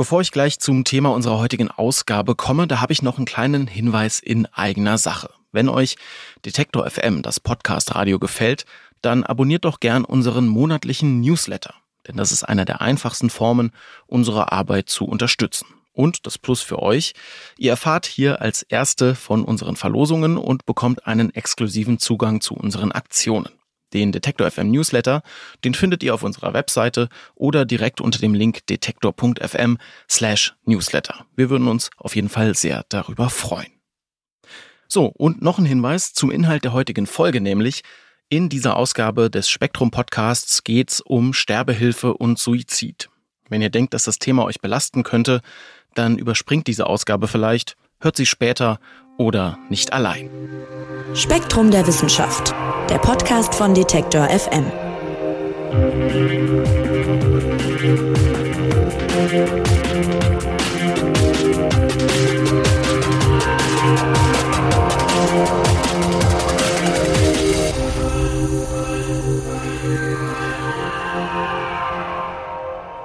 Bevor ich gleich zum Thema unserer heutigen Ausgabe komme, da habe ich noch einen kleinen Hinweis in eigener Sache. Wenn euch Detektor FM, das Podcast Radio gefällt, dann abonniert doch gern unseren monatlichen Newsletter. Denn das ist einer der einfachsten Formen, unsere Arbeit zu unterstützen. Und das Plus für euch, ihr erfahrt hier als Erste von unseren Verlosungen und bekommt einen exklusiven Zugang zu unseren Aktionen. Den Detektor FM Newsletter, den findet ihr auf unserer Webseite oder direkt unter dem Link detektor.fm slash Newsletter. Wir würden uns auf jeden Fall sehr darüber freuen. So, und noch ein Hinweis zum Inhalt der heutigen Folge, nämlich in dieser Ausgabe des Spektrum Podcasts geht's um Sterbehilfe und Suizid. Wenn ihr denkt, dass das Thema euch belasten könnte, dann überspringt diese Ausgabe vielleicht, hört sie später oder nicht allein. Spektrum der Wissenschaft, der Podcast von Detektor FM.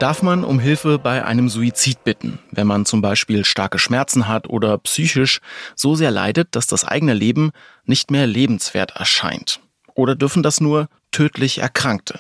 Darf man um Hilfe bei einem Suizid bitten, wenn man zum Beispiel starke Schmerzen hat oder psychisch so sehr leidet, dass das eigene Leben nicht mehr lebenswert erscheint? Oder dürfen das nur tödlich Erkrankte?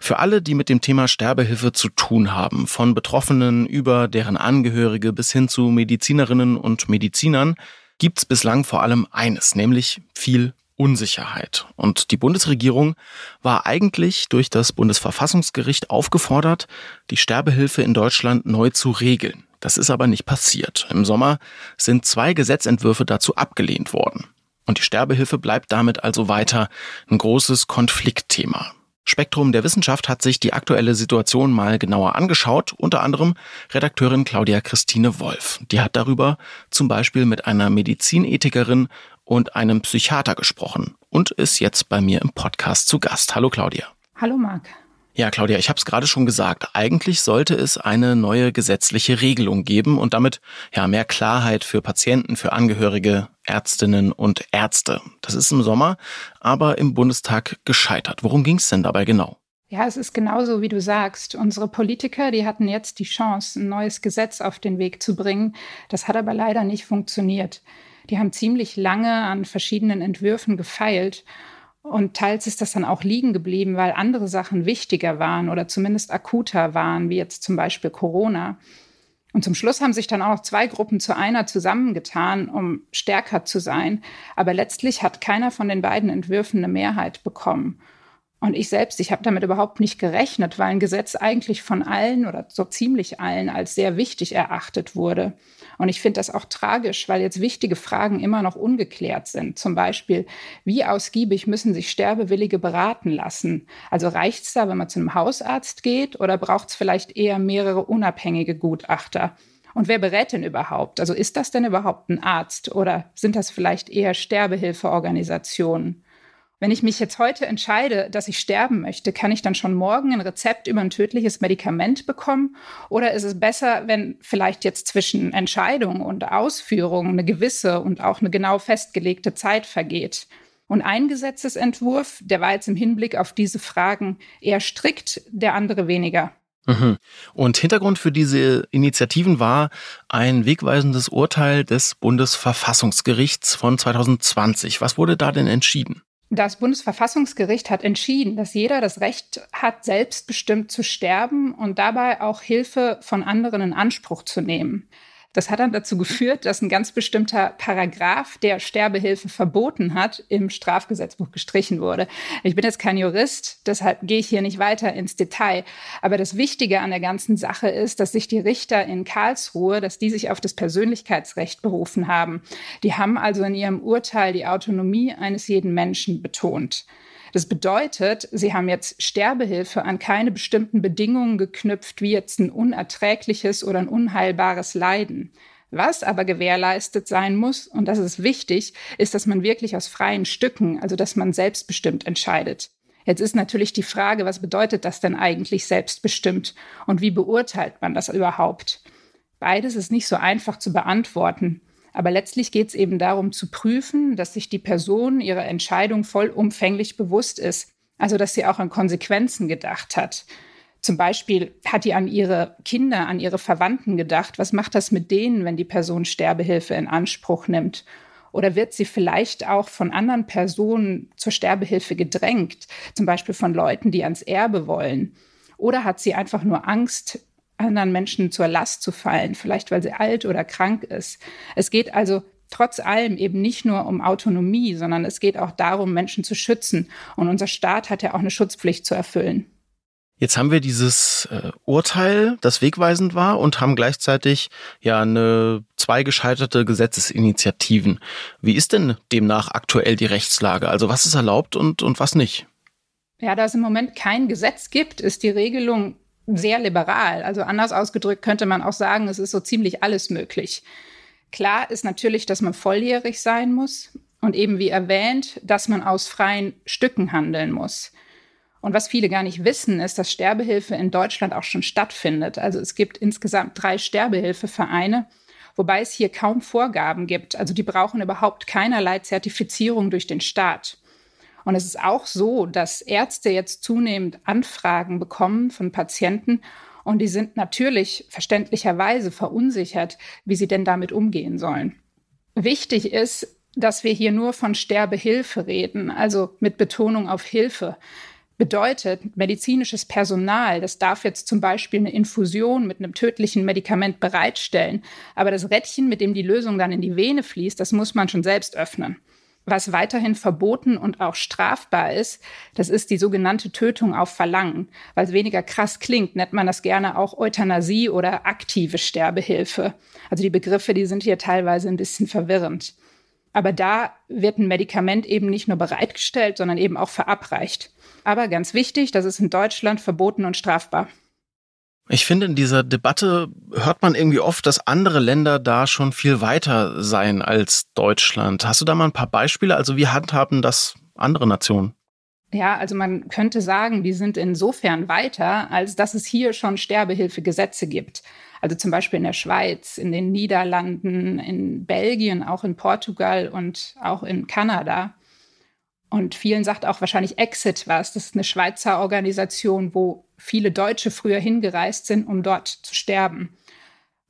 Für alle, die mit dem Thema Sterbehilfe zu tun haben, von Betroffenen über deren Angehörige bis hin zu Medizinerinnen und Medizinern, gibt's bislang vor allem eines, nämlich viel Unsicherheit. Und die Bundesregierung war eigentlich durch das Bundesverfassungsgericht aufgefordert, die Sterbehilfe in Deutschland neu zu regeln. Das ist aber nicht passiert. Im Sommer sind zwei Gesetzentwürfe dazu abgelehnt worden. Und die Sterbehilfe bleibt damit also weiter ein großes Konfliktthema. Spektrum der Wissenschaft hat sich die aktuelle Situation mal genauer angeschaut, unter anderem Redakteurin Claudia Christine Wolf. Die hat darüber zum Beispiel mit einer Medizinethikerin und einem Psychiater gesprochen und ist jetzt bei mir im Podcast zu Gast. Hallo Claudia. Hallo Marc. Ja, Claudia, ich habe es gerade schon gesagt. Eigentlich sollte es eine neue gesetzliche Regelung geben und damit ja mehr Klarheit für Patienten, für Angehörige, Ärztinnen und Ärzte. Das ist im Sommer, aber im Bundestag gescheitert. Worum ging es denn dabei genau? Ja, es ist genauso, wie du sagst. Unsere Politiker, die hatten jetzt die Chance, ein neues Gesetz auf den Weg zu bringen. Das hat aber leider nicht funktioniert. Die haben ziemlich lange an verschiedenen Entwürfen gefeilt. Und teils ist das dann auch liegen geblieben, weil andere Sachen wichtiger waren oder zumindest akuter waren, wie jetzt zum Beispiel Corona. Und zum Schluss haben sich dann auch zwei Gruppen zu einer zusammengetan, um stärker zu sein. Aber letztlich hat keiner von den beiden Entwürfen eine Mehrheit bekommen. Und ich selbst, ich habe damit überhaupt nicht gerechnet, weil ein Gesetz eigentlich von allen oder so ziemlich allen als sehr wichtig erachtet wurde. Und ich finde das auch tragisch, weil jetzt wichtige Fragen immer noch ungeklärt sind. Zum Beispiel, wie ausgiebig müssen sich Sterbewillige beraten lassen? Also reicht es da, wenn man zu einem Hausarzt geht oder braucht es vielleicht eher mehrere unabhängige Gutachter? Und wer berät denn überhaupt? Also ist das denn überhaupt ein Arzt oder sind das vielleicht eher Sterbehilfeorganisationen? Wenn ich mich jetzt heute entscheide, dass ich sterben möchte, kann ich dann schon morgen ein Rezept über ein tödliches Medikament bekommen? Oder ist es besser, wenn vielleicht jetzt zwischen Entscheidung und Ausführung eine gewisse und auch eine genau festgelegte Zeit vergeht? Und ein Gesetzesentwurf, der war jetzt im Hinblick auf diese Fragen eher strikt, der andere weniger. Mhm. Und Hintergrund für diese Initiativen war ein wegweisendes Urteil des Bundesverfassungsgerichts von 2020. Was wurde da denn entschieden? Das Bundesverfassungsgericht hat entschieden, dass jeder das Recht hat, selbstbestimmt zu sterben und dabei auch Hilfe von anderen in Anspruch zu nehmen. Das hat dann dazu geführt, dass ein ganz bestimmter Paragraph, der Sterbehilfe verboten hat, im Strafgesetzbuch gestrichen wurde. Ich bin jetzt kein Jurist, deshalb gehe ich hier nicht weiter ins Detail. Aber das Wichtige an der ganzen Sache ist, dass sich die Richter in Karlsruhe, dass die sich auf das Persönlichkeitsrecht berufen haben. Die haben also in ihrem Urteil die Autonomie eines jeden Menschen betont. Das bedeutet, sie haben jetzt Sterbehilfe an keine bestimmten Bedingungen geknüpft, wie jetzt ein unerträgliches oder ein unheilbares Leiden. Was aber gewährleistet sein muss, und das ist wichtig, ist, dass man wirklich aus freien Stücken, also dass man selbstbestimmt entscheidet. Jetzt ist natürlich die Frage, was bedeutet das denn eigentlich selbstbestimmt und wie beurteilt man das überhaupt? Beides ist nicht so einfach zu beantworten. Aber letztlich geht es eben darum zu prüfen, dass sich die Person ihrer Entscheidung vollumfänglich bewusst ist. Also dass sie auch an Konsequenzen gedacht hat. Zum Beispiel hat die an ihre Kinder, an ihre Verwandten gedacht. Was macht das mit denen, wenn die Person Sterbehilfe in Anspruch nimmt? Oder wird sie vielleicht auch von anderen Personen zur Sterbehilfe gedrängt, zum Beispiel von Leuten, die ans Erbe wollen? Oder hat sie einfach nur Angst, anderen Menschen zur Last zu fallen, vielleicht weil sie alt oder krank ist? Es geht also trotz allem eben nicht nur um Autonomie, sondern es geht auch darum, Menschen zu schützen. Und unser Staat hat ja auch eine Schutzpflicht zu erfüllen. Jetzt haben wir dieses äh, Urteil, das wegweisend war, und haben gleichzeitig ja eine zwei gescheiterte Gesetzesinitiativen. Wie ist denn demnach aktuell die Rechtslage? Also was ist erlaubt und, und was nicht? Ja, da es im Moment kein Gesetz gibt, ist die Regelung sehr liberal. Also anders ausgedrückt könnte man auch sagen, es ist so ziemlich alles möglich. Klar ist natürlich, dass man volljährig sein muss und eben wie erwähnt, dass man aus freien Stücken handeln muss. Und was viele gar nicht wissen, ist, dass Sterbehilfe in Deutschland auch schon stattfindet. Also es gibt insgesamt drei Sterbehilfevereine, wobei es hier kaum Vorgaben gibt. Also die brauchen überhaupt keinerlei Zertifizierung durch den Staat. Und es ist auch so, dass Ärzte jetzt zunehmend Anfragen bekommen von Patienten und die sind natürlich verständlicherweise verunsichert, wie sie denn damit umgehen sollen. Wichtig ist, dass wir hier nur von Sterbehilfe reden, also mit Betonung auf Hilfe bedeutet, medizinisches Personal, das darf jetzt zum Beispiel eine Infusion mit einem tödlichen Medikament bereitstellen, aber das Rädchen, mit dem die Lösung dann in die Vene fließt, das muss man schon selbst öffnen. Was weiterhin verboten und auch strafbar ist, das ist die sogenannte Tötung auf Verlangen. Weil es weniger krass klingt, nennt man das gerne auch Euthanasie oder aktive Sterbehilfe. Also die Begriffe, die sind hier teilweise ein bisschen verwirrend. Aber da wird ein Medikament eben nicht nur bereitgestellt, sondern eben auch verabreicht. Aber ganz wichtig, das ist in Deutschland verboten und strafbar. Ich finde, in dieser Debatte hört man irgendwie oft, dass andere Länder da schon viel weiter seien als Deutschland. Hast du da mal ein paar Beispiele? Also wie handhaben das andere Nationen? Ja, also man könnte sagen, die sind insofern weiter, als dass es hier schon Sterbehilfegesetze gibt. Also zum Beispiel in der Schweiz, in den Niederlanden, in Belgien, auch in Portugal und auch in Kanada. Und vielen sagt auch wahrscheinlich Exit was. Das ist eine Schweizer Organisation, wo viele Deutsche früher hingereist sind, um dort zu sterben.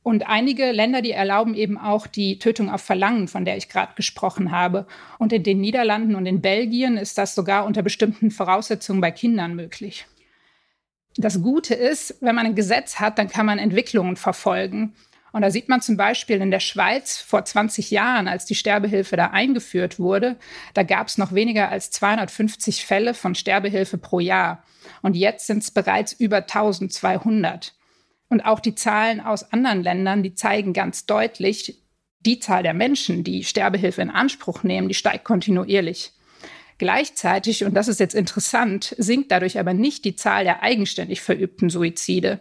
Und einige Länder, die erlauben eben auch die Tötung auf Verlangen, von der ich gerade gesprochen habe. Und in den Niederlanden und in Belgien ist das sogar unter bestimmten Voraussetzungen bei Kindern möglich. Das Gute ist, wenn man ein Gesetz hat, dann kann man Entwicklungen verfolgen. Und da sieht man zum Beispiel in der Schweiz vor 20 Jahren, als die Sterbehilfe da eingeführt wurde, da gab es noch weniger als 250 Fälle von Sterbehilfe pro Jahr. Und jetzt sind es bereits über 1200. Und auch die Zahlen aus anderen Ländern, die zeigen ganz deutlich, die Zahl der Menschen, die Sterbehilfe in Anspruch nehmen, die steigt kontinuierlich. Gleichzeitig, und das ist jetzt interessant, sinkt dadurch aber nicht die Zahl der eigenständig verübten Suizide.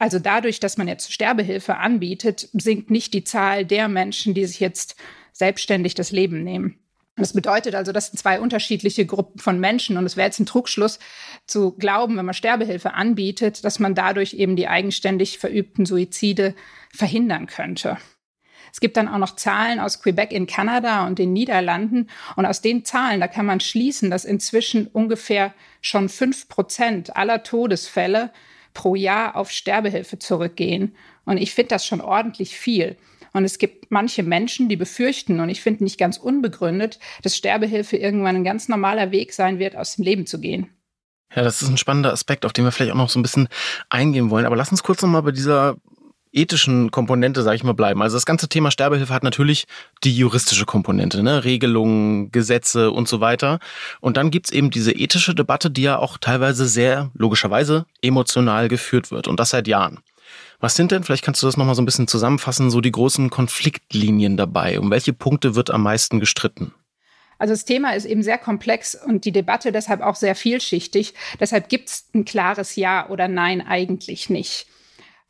Also dadurch, dass man jetzt Sterbehilfe anbietet, sinkt nicht die Zahl der Menschen, die sich jetzt selbstständig das Leben nehmen. Das bedeutet also, das sind zwei unterschiedliche Gruppen von Menschen. Und es wäre jetzt ein Trugschluss zu glauben, wenn man Sterbehilfe anbietet, dass man dadurch eben die eigenständig verübten Suizide verhindern könnte. Es gibt dann auch noch Zahlen aus Quebec in Kanada und den Niederlanden. Und aus den Zahlen, da kann man schließen, dass inzwischen ungefähr schon fünf Prozent aller Todesfälle pro Jahr auf Sterbehilfe zurückgehen. Und ich finde das schon ordentlich viel. Und es gibt manche Menschen, die befürchten, und ich finde nicht ganz unbegründet, dass Sterbehilfe irgendwann ein ganz normaler Weg sein wird, aus dem Leben zu gehen. Ja, das ist ein spannender Aspekt, auf den wir vielleicht auch noch so ein bisschen eingehen wollen. Aber lass uns kurz nochmal bei dieser ethischen Komponente, sage ich mal, bleiben. Also das ganze Thema Sterbehilfe hat natürlich die juristische Komponente, ne? Regelungen, Gesetze und so weiter. Und dann gibt's eben diese ethische Debatte, die ja auch teilweise sehr logischerweise emotional geführt wird und das seit Jahren. Was sind denn, vielleicht kannst du das nochmal so ein bisschen zusammenfassen, so die großen Konfliktlinien dabei? Um welche Punkte wird am meisten gestritten? Also das Thema ist eben sehr komplex und die Debatte deshalb auch sehr vielschichtig. Deshalb gibt es ein klares Ja oder Nein eigentlich nicht.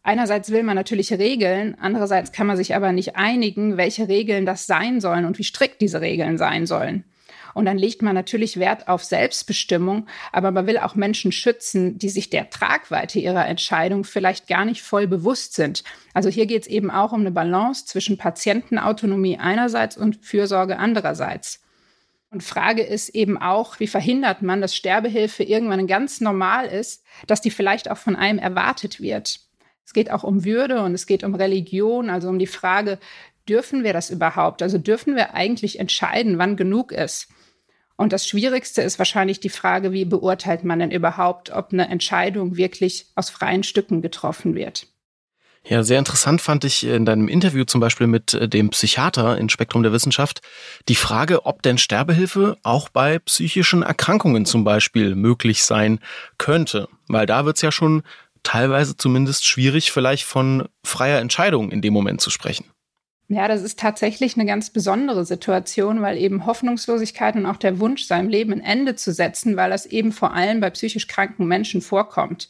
Einerseits will man natürlich Regeln, andererseits kann man sich aber nicht einigen, welche Regeln das sein sollen und wie strikt diese Regeln sein sollen. Und dann legt man natürlich Wert auf Selbstbestimmung, aber man will auch Menschen schützen, die sich der Tragweite ihrer Entscheidung vielleicht gar nicht voll bewusst sind. Also hier geht es eben auch um eine Balance zwischen Patientenautonomie einerseits und Fürsorge andererseits. Und Frage ist eben auch, wie verhindert man, dass Sterbehilfe irgendwann ganz normal ist, dass die vielleicht auch von einem erwartet wird. Es geht auch um Würde und es geht um Religion, also um die Frage, dürfen wir das überhaupt? Also dürfen wir eigentlich entscheiden, wann genug ist? Und das Schwierigste ist wahrscheinlich die Frage, wie beurteilt man denn überhaupt, ob eine Entscheidung wirklich aus freien Stücken getroffen wird? Ja, sehr interessant fand ich in deinem Interview zum Beispiel mit äh, dem Psychiater in Spektrum der Wissenschaft die Frage, ob denn Sterbehilfe auch bei psychischen Erkrankungen zum Beispiel möglich sein könnte. Weil da wird es ja schon teilweise zumindest schwierig, vielleicht von freier Entscheidung in dem Moment zu sprechen. Ja, das ist tatsächlich eine ganz besondere Situation, weil eben Hoffnungslosigkeit und auch der Wunsch, seinem Leben ein Ende zu setzen, weil das eben vor allem bei psychisch kranken Menschen vorkommt.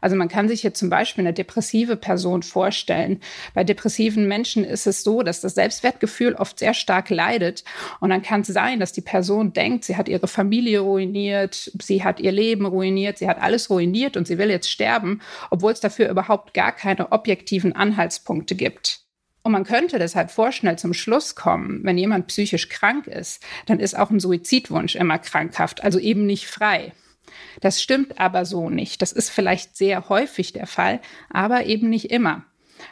Also man kann sich hier zum Beispiel eine depressive Person vorstellen. Bei depressiven Menschen ist es so, dass das Selbstwertgefühl oft sehr stark leidet. Und dann kann es sein, dass die Person denkt, sie hat ihre Familie ruiniert, sie hat ihr Leben ruiniert, sie hat alles ruiniert und sie will jetzt sterben, obwohl es dafür überhaupt gar keine objektiven Anhaltspunkte gibt. Und man könnte deshalb vorschnell zum Schluss kommen, wenn jemand psychisch krank ist, dann ist auch ein Suizidwunsch immer krankhaft, also eben nicht frei. Das stimmt aber so nicht. Das ist vielleicht sehr häufig der Fall, aber eben nicht immer.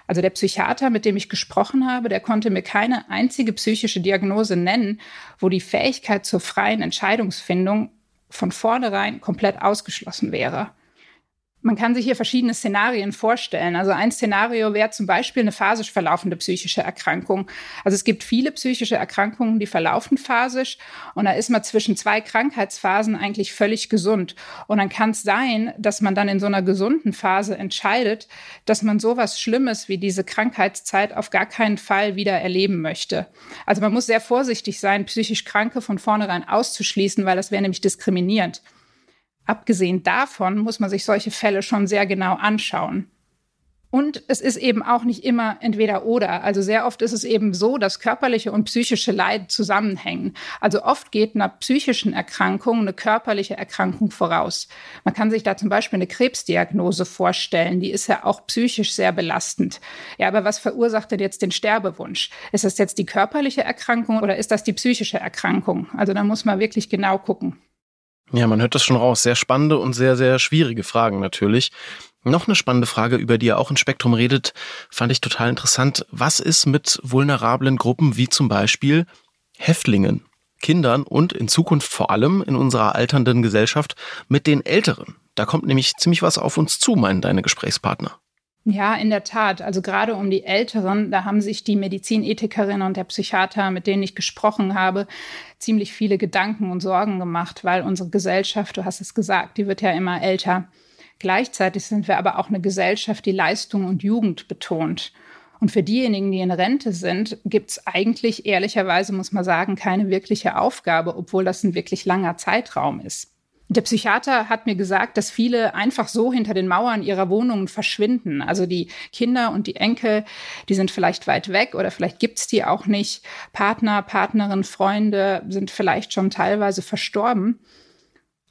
Also der Psychiater, mit dem ich gesprochen habe, der konnte mir keine einzige psychische Diagnose nennen, wo die Fähigkeit zur freien Entscheidungsfindung von vornherein komplett ausgeschlossen wäre. Man kann sich hier verschiedene Szenarien vorstellen. Also ein Szenario wäre zum Beispiel eine phasisch verlaufende psychische Erkrankung. Also es gibt viele psychische Erkrankungen, die verlaufen phasisch und da ist man zwischen zwei Krankheitsphasen eigentlich völlig gesund. Und dann kann es sein, dass man dann in so einer gesunden Phase entscheidet, dass man sowas Schlimmes wie diese Krankheitszeit auf gar keinen Fall wieder erleben möchte. Also man muss sehr vorsichtig sein, psychisch Kranke von vornherein auszuschließen, weil das wäre nämlich diskriminierend. Abgesehen davon muss man sich solche Fälle schon sehr genau anschauen. Und es ist eben auch nicht immer entweder oder. Also sehr oft ist es eben so, dass körperliche und psychische Leid zusammenhängen. Also oft geht einer psychischen Erkrankung eine körperliche Erkrankung voraus. Man kann sich da zum Beispiel eine Krebsdiagnose vorstellen. Die ist ja auch psychisch sehr belastend. Ja, aber was verursacht denn jetzt den Sterbewunsch? Ist das jetzt die körperliche Erkrankung oder ist das die psychische Erkrankung? Also da muss man wirklich genau gucken. Ja, man hört das schon raus. Sehr spannende und sehr, sehr schwierige Fragen natürlich. Noch eine spannende Frage, über die ihr auch in Spektrum redet, fand ich total interessant. Was ist mit vulnerablen Gruppen wie zum Beispiel Häftlingen, Kindern und in Zukunft vor allem in unserer alternden Gesellschaft mit den Älteren? Da kommt nämlich ziemlich was auf uns zu, meinen deine Gesprächspartner. Ja, in der Tat. Also gerade um die Älteren, da haben sich die Medizinethikerin und der Psychiater, mit denen ich gesprochen habe, ziemlich viele Gedanken und Sorgen gemacht, weil unsere Gesellschaft, du hast es gesagt, die wird ja immer älter. Gleichzeitig sind wir aber auch eine Gesellschaft, die Leistung und Jugend betont. Und für diejenigen, die in Rente sind, gibt es eigentlich ehrlicherweise, muss man sagen, keine wirkliche Aufgabe, obwohl das ein wirklich langer Zeitraum ist. Der Psychiater hat mir gesagt, dass viele einfach so hinter den Mauern ihrer Wohnungen verschwinden. Also die Kinder und die Enkel, die sind vielleicht weit weg oder vielleicht gibt's die auch nicht. Partner, Partnerin, Freunde sind vielleicht schon teilweise verstorben.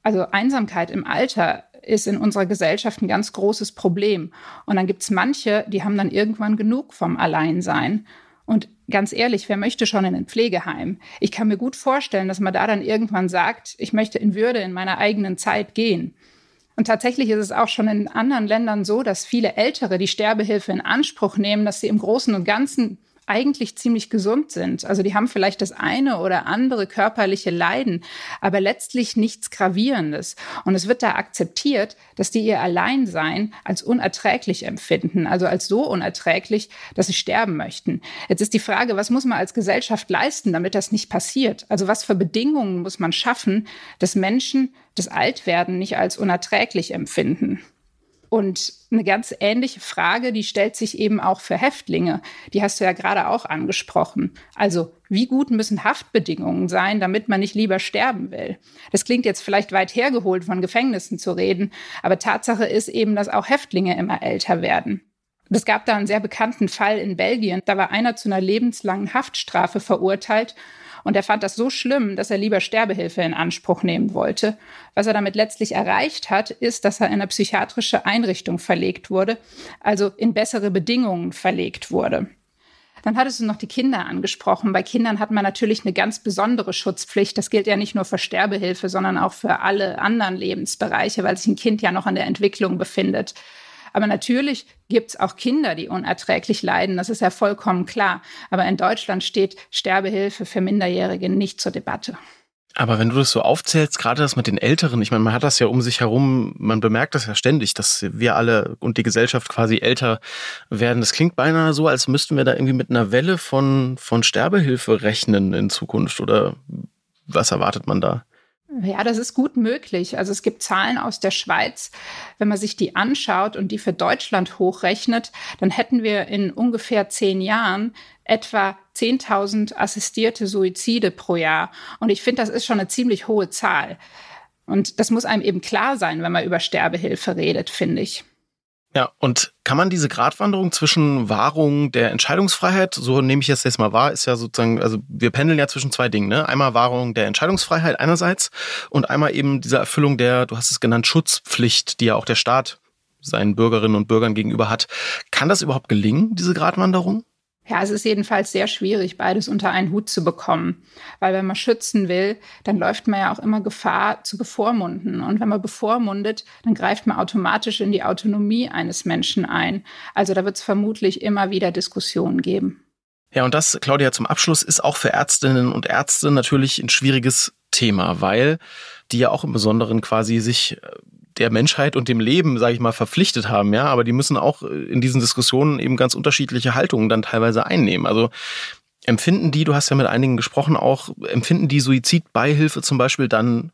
Also Einsamkeit im Alter ist in unserer Gesellschaft ein ganz großes Problem. Und dann gibt's manche, die haben dann irgendwann genug vom Alleinsein. Und ganz ehrlich, wer möchte schon in ein Pflegeheim? Ich kann mir gut vorstellen, dass man da dann irgendwann sagt, ich möchte in Würde in meiner eigenen Zeit gehen. Und tatsächlich ist es auch schon in anderen Ländern so, dass viele Ältere die Sterbehilfe in Anspruch nehmen, dass sie im Großen und Ganzen eigentlich ziemlich gesund sind. Also die haben vielleicht das eine oder andere körperliche Leiden, aber letztlich nichts Gravierendes. Und es wird da akzeptiert, dass die ihr Alleinsein als unerträglich empfinden, also als so unerträglich, dass sie sterben möchten. Jetzt ist die Frage, was muss man als Gesellschaft leisten, damit das nicht passiert? Also was für Bedingungen muss man schaffen, dass Menschen das Altwerden nicht als unerträglich empfinden? Und eine ganz ähnliche Frage, die stellt sich eben auch für Häftlinge. Die hast du ja gerade auch angesprochen. Also, wie gut müssen Haftbedingungen sein, damit man nicht lieber sterben will? Das klingt jetzt vielleicht weit hergeholt, von Gefängnissen zu reden, aber Tatsache ist eben, dass auch Häftlinge immer älter werden. Es gab da einen sehr bekannten Fall in Belgien. Da war einer zu einer lebenslangen Haftstrafe verurteilt und er fand das so schlimm, dass er lieber Sterbehilfe in Anspruch nehmen wollte. Was er damit letztlich erreicht hat, ist, dass er in eine psychiatrische Einrichtung verlegt wurde, also in bessere Bedingungen verlegt wurde. Dann hattest du noch die Kinder angesprochen. Bei Kindern hat man natürlich eine ganz besondere Schutzpflicht. Das gilt ja nicht nur für Sterbehilfe, sondern auch für alle anderen Lebensbereiche, weil sich ein Kind ja noch an der Entwicklung befindet. Aber natürlich gibt es auch Kinder, die unerträglich leiden. Das ist ja vollkommen klar. Aber in Deutschland steht Sterbehilfe für Minderjährige nicht zur Debatte. Aber wenn du das so aufzählst, gerade das mit den Älteren, ich meine, man hat das ja um sich herum, man bemerkt das ja ständig, dass wir alle und die Gesellschaft quasi älter werden. Das klingt beinahe so, als müssten wir da irgendwie mit einer Welle von, von Sterbehilfe rechnen in Zukunft. Oder was erwartet man da? Ja, das ist gut möglich. Also es gibt Zahlen aus der Schweiz. Wenn man sich die anschaut und die für Deutschland hochrechnet, dann hätten wir in ungefähr zehn Jahren etwa 10.000 assistierte Suizide pro Jahr. Und ich finde, das ist schon eine ziemlich hohe Zahl. Und das muss einem eben klar sein, wenn man über Sterbehilfe redet, finde ich. Ja, und kann man diese Gratwanderung zwischen Wahrung der Entscheidungsfreiheit, so nehme ich es jetzt mal wahr, ist ja sozusagen, also wir pendeln ja zwischen zwei Dingen, ne? Einmal Wahrung der Entscheidungsfreiheit einerseits und einmal eben diese Erfüllung der, du hast es genannt, Schutzpflicht, die ja auch der Staat seinen Bürgerinnen und Bürgern gegenüber hat. Kann das überhaupt gelingen, diese Gratwanderung? Ja, es ist jedenfalls sehr schwierig, beides unter einen Hut zu bekommen. Weil wenn man schützen will, dann läuft man ja auch immer Gefahr zu bevormunden. Und wenn man bevormundet, dann greift man automatisch in die Autonomie eines Menschen ein. Also da wird es vermutlich immer wieder Diskussionen geben. Ja, und das, Claudia, zum Abschluss ist auch für Ärztinnen und Ärzte natürlich ein schwieriges Thema, weil die ja auch im Besonderen quasi sich äh, der Menschheit und dem Leben, sage ich mal, verpflichtet haben, ja, aber die müssen auch äh, in diesen Diskussionen eben ganz unterschiedliche Haltungen dann teilweise einnehmen. Also empfinden die, du hast ja mit einigen gesprochen, auch empfinden die Suizidbeihilfe zum Beispiel dann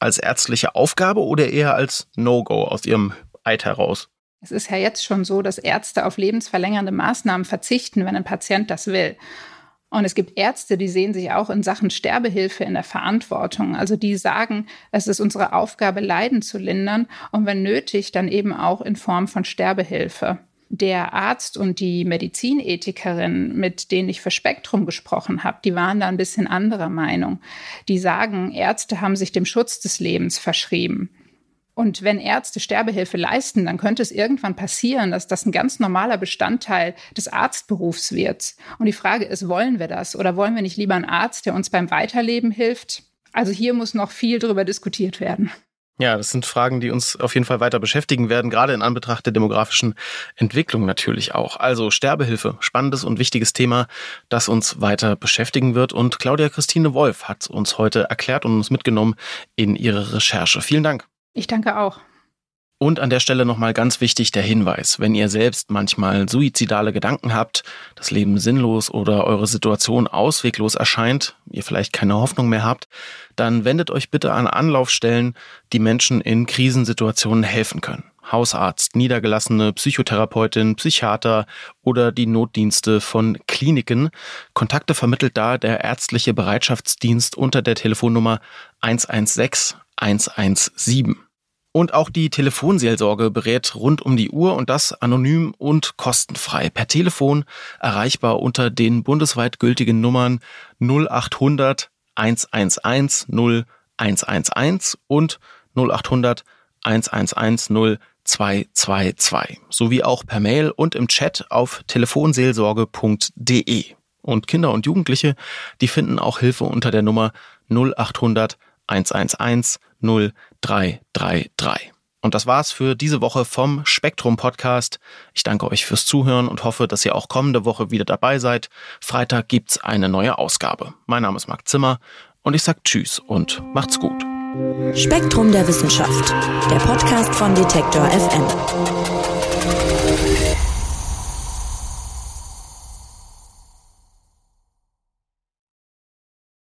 als ärztliche Aufgabe oder eher als No-Go aus ihrem Eid heraus? Es ist ja jetzt schon so, dass Ärzte auf lebensverlängernde Maßnahmen verzichten, wenn ein Patient das will. Und es gibt Ärzte, die sehen sich auch in Sachen Sterbehilfe in der Verantwortung. Also die sagen, es ist unsere Aufgabe, Leiden zu lindern und wenn nötig, dann eben auch in Form von Sterbehilfe. Der Arzt und die Medizinethikerin, mit denen ich für Spektrum gesprochen habe, die waren da ein bisschen anderer Meinung. Die sagen, Ärzte haben sich dem Schutz des Lebens verschrieben. Und wenn Ärzte Sterbehilfe leisten, dann könnte es irgendwann passieren, dass das ein ganz normaler Bestandteil des Arztberufs wird. Und die Frage ist, wollen wir das oder wollen wir nicht lieber einen Arzt, der uns beim Weiterleben hilft? Also hier muss noch viel darüber diskutiert werden. Ja, das sind Fragen, die uns auf jeden Fall weiter beschäftigen werden, gerade in Anbetracht der demografischen Entwicklung natürlich auch. Also Sterbehilfe, spannendes und wichtiges Thema, das uns weiter beschäftigen wird. Und Claudia Christine Wolf hat uns heute erklärt und uns mitgenommen in ihre Recherche. Vielen Dank. Ich danke auch. Und an der Stelle nochmal ganz wichtig der Hinweis, wenn ihr selbst manchmal suizidale Gedanken habt, das Leben sinnlos oder eure Situation ausweglos erscheint, ihr vielleicht keine Hoffnung mehr habt, dann wendet euch bitte an Anlaufstellen, die Menschen in Krisensituationen helfen können. Hausarzt, niedergelassene Psychotherapeutin, Psychiater oder die Notdienste von Kliniken. Kontakte vermittelt da der ärztliche Bereitschaftsdienst unter der Telefonnummer 116 117. Und auch die Telefonseelsorge berät rund um die Uhr und das anonym und kostenfrei per Telefon erreichbar unter den bundesweit gültigen Nummern 0800 111 0111 und 0800 111 0222 sowie auch per Mail und im Chat auf telefonseelsorge.de. Und Kinder und Jugendliche, die finden auch Hilfe unter der Nummer 0800 111 0333. Und das war's für diese Woche vom Spektrum Podcast. Ich danke euch fürs Zuhören und hoffe, dass ihr auch kommende Woche wieder dabei seid. Freitag gibt's eine neue Ausgabe. Mein Name ist Marc Zimmer und ich sag Tschüss und macht's gut. Spektrum der Wissenschaft, der Podcast von Detektor FM.